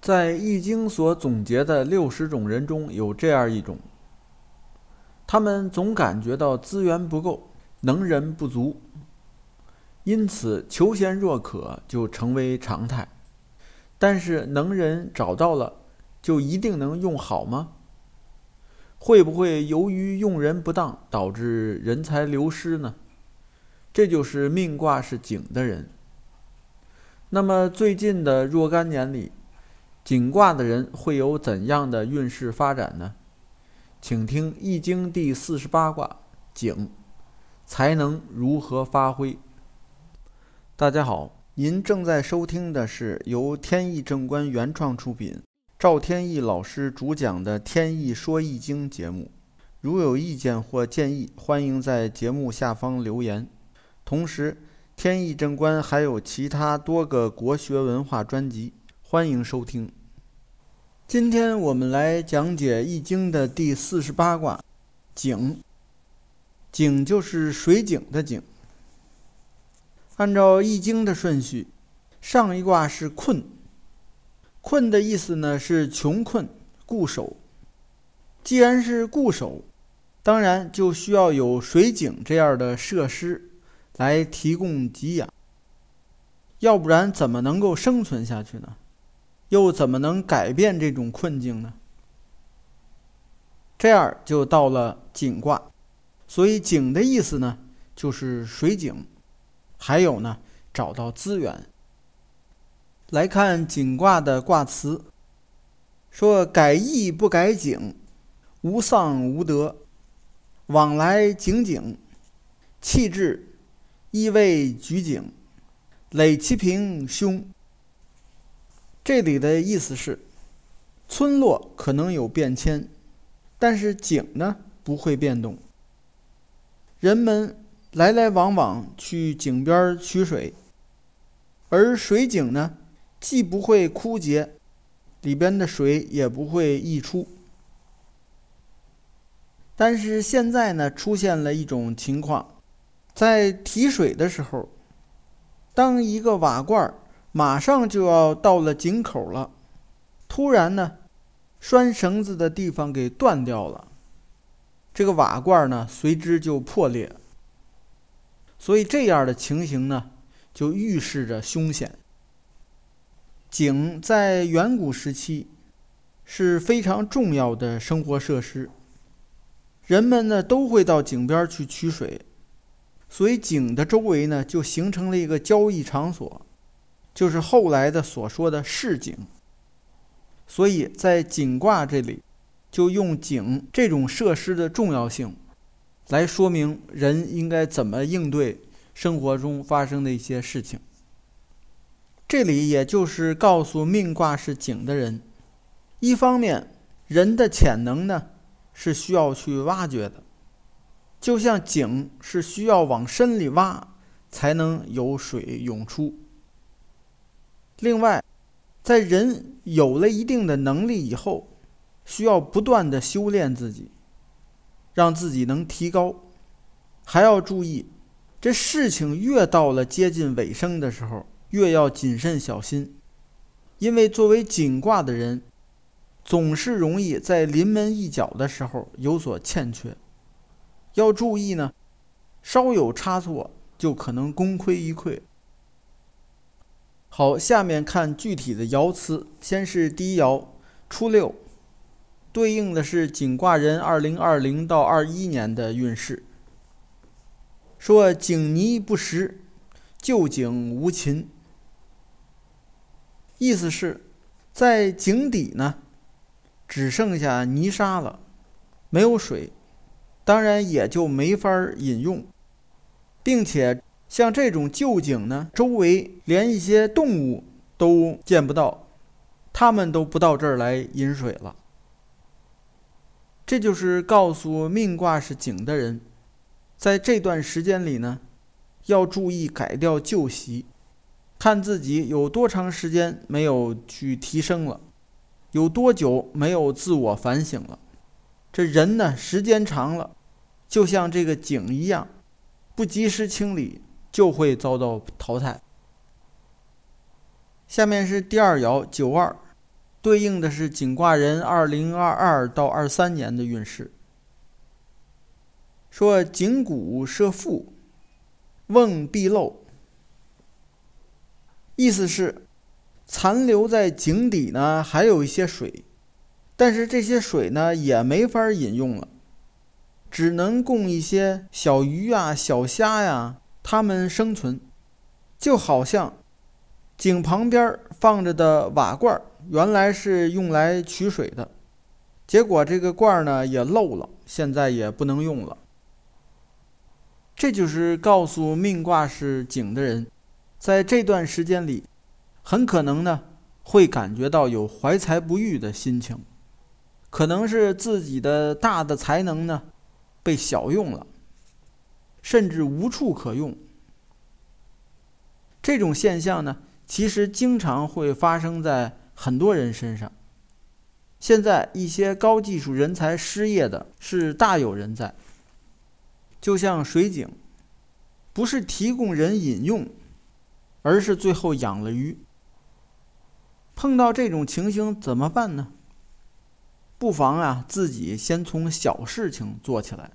在《易经》所总结的六十种人中有这样一种，他们总感觉到资源不够，能人不足，因此求贤若渴就成为常态。但是能人找到了，就一定能用好吗？会不会由于用人不当导致人才流失呢？这就是命卦是井的人。那么最近的若干年里，井卦的人会有怎样的运势发展呢？请听《易经》第四十八卦井，才能如何发挥？大家好，您正在收听的是由天意正观原创出品。赵天意老师主讲的《天意说易经》节目，如有意见或建议，欢迎在节目下方留言。同时，天意正观还有其他多个国学文化专辑，欢迎收听。今天我们来讲解《易经》的第四十八卦——井。井就是水井的井。按照《易经》的顺序，上一卦是困。困的意思呢是穷困固守。既然是固守，当然就需要有水井这样的设施来提供给养，要不然怎么能够生存下去呢？又怎么能改变这种困境呢？这样就到了井卦。所以井的意思呢就是水井，还有呢找到资源。来看井卦的卦辞，说：“改易不改井，无丧无德，往来井井，气质意味举井，累其平凶。”这里的意思是，村落可能有变迁，但是井呢不会变动。人们来来往往去井边取水，而水井呢？既不会枯竭，里边的水也不会溢出。但是现在呢，出现了一种情况，在提水的时候，当一个瓦罐马上就要到了井口了，突然呢，拴绳子的地方给断掉了，这个瓦罐呢随之就破裂。所以这样的情形呢，就预示着凶险。井在远古时期是非常重要的生活设施，人们呢都会到井边去取水，所以井的周围呢就形成了一个交易场所，就是后来的所说的市井。所以在井卦这里，就用井这种设施的重要性，来说明人应该怎么应对生活中发生的一些事情。这里也就是告诉命卦是井的人，一方面人的潜能呢是需要去挖掘的，就像井是需要往深里挖才能有水涌出。另外，在人有了一定的能力以后，需要不断的修炼自己，让自己能提高，还要注意，这事情越到了接近尾声的时候。越要谨慎小心，因为作为紧卦的人，总是容易在临门一脚的时候有所欠缺，要注意呢，稍有差错就可能功亏一篑。好，下面看具体的爻辞，先是第一爻初六，对应的是井卦人二零二零到二一年的运势，说井泥不实，旧井无禽。意思是，在井底呢，只剩下泥沙了，没有水，当然也就没法饮用，并且像这种旧井呢，周围连一些动物都见不到，他们都不到这儿来饮水了。这就是告诉命卦是井的人，在这段时间里呢，要注意改掉旧习。看自己有多长时间没有去提升了，有多久没有自我反省了。这人呢，时间长了，就像这个井一样，不及时清理就会遭到淘汰。下面是第二爻九二，对应的是井卦人二零二二到二三年的运势。说井谷设腹，瓮必漏，意思是残留在井底呢，还有一些水，但是这些水呢也没法饮用了，只能供一些小鱼啊、小虾呀它们生存，就好像井旁边放着的瓦罐，原来是用来取水的，结果这个罐呢也漏了，现在也不能用了。这就是告诉命卦是井的人，在这段时间里，很可能呢会感觉到有怀才不遇的心情，可能是自己的大的才能呢被小用了，甚至无处可用。这种现象呢，其实经常会发生在很多人身上。现在一些高技术人才失业的是大有人在。就像水井，不是提供人饮用，而是最后养了鱼。碰到这种情形怎么办呢？不妨啊，自己先从小事情做起来，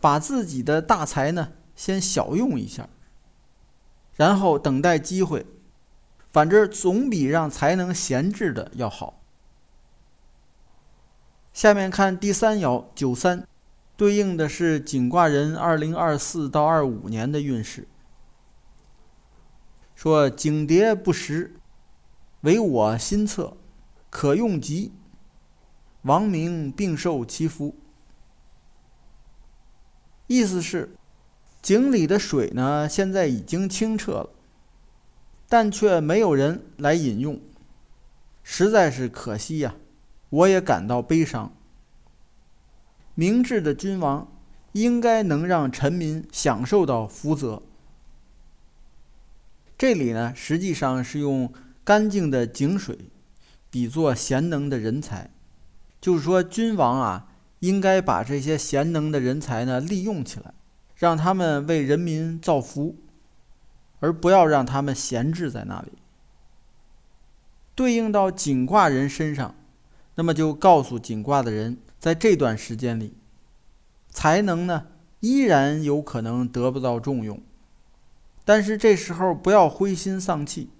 把自己的大才呢先小用一下，然后等待机会。反正总比让才能闲置的要好。下面看第三爻九三。对应的是景卦人二零二四到二五年的运势。说景蝶不实，唯我心测，可用吉。王明并受其福。意思是，井里的水呢，现在已经清澈了，但却没有人来饮用，实在是可惜呀！我也感到悲伤。明智的君王应该能让臣民享受到福泽。这里呢，实际上是用干净的井水比作贤能的人才，就是说，君王啊，应该把这些贤能的人才呢利用起来，让他们为人民造福，而不要让他们闲置在那里。对应到井卦人身上，那么就告诉井卦的人。在这段时间里，才能呢依然有可能得不到重用，但是这时候不要灰心丧气，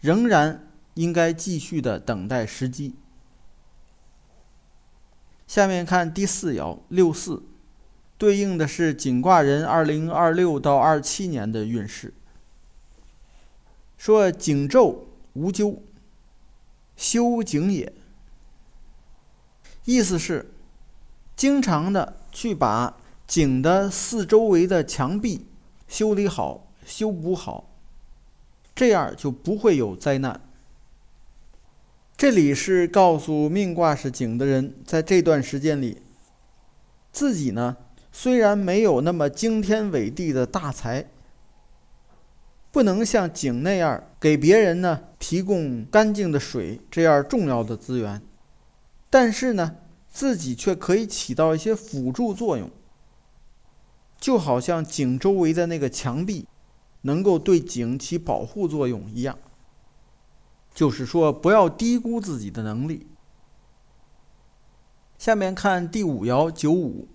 仍然应该继续的等待时机。下面看第四爻六四，对应的是井卦人二零二六到二七年的运势。说井昼无咎，修井也。意思是，经常的去把井的四周围的墙壁修理好、修补好，这样就不会有灾难。这里是告诉命卦是井的人，在这段时间里，自己呢虽然没有那么惊天伟地的大才，不能像井那样给别人呢提供干净的水这样重要的资源。但是呢，自己却可以起到一些辅助作用，就好像井周围的那个墙壁，能够对井起保护作用一样。就是说，不要低估自己的能力。下面看第五爻九五，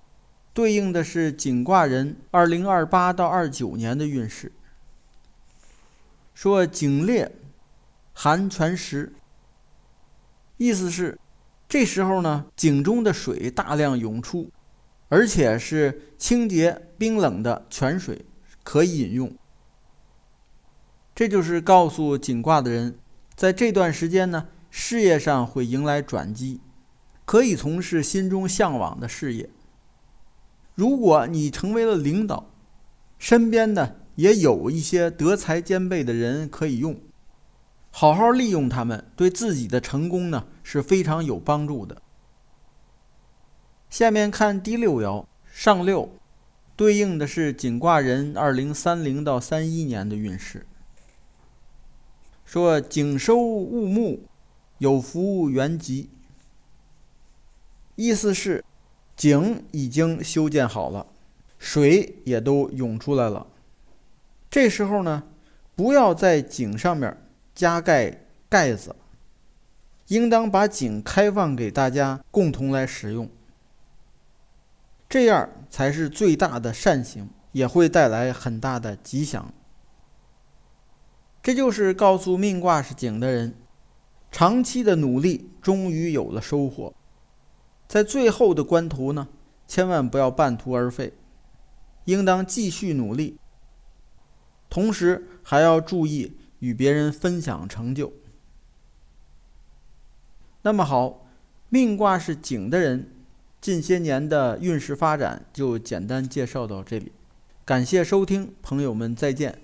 对应的是井卦人二零二八到二九年的运势。说井裂，寒泉石，意思是。这时候呢，井中的水大量涌出，而且是清洁冰冷的泉水，可以饮用。这就是告诉井卦的人，在这段时间呢，事业上会迎来转机，可以从事心中向往的事业。如果你成为了领导，身边呢也有一些德才兼备的人可以用。好好利用他们，对自己的成功呢是非常有帮助的。下面看第六爻上六，对应的是井卦人二零三零到三一年的运势。说井收物木，有福原吉。意思是井已经修建好了，水也都涌出来了。这时候呢，不要在井上面。加盖盖子，应当把井开放给大家共同来使用，这样才是最大的善行，也会带来很大的吉祥。这就是告诉命卦是井的人，长期的努力终于有了收获，在最后的关头呢，千万不要半途而废，应当继续努力，同时还要注意与别人分享成就。那么好，命卦是井的人，近些年的运势发展就简单介绍到这里。感谢收听，朋友们再见。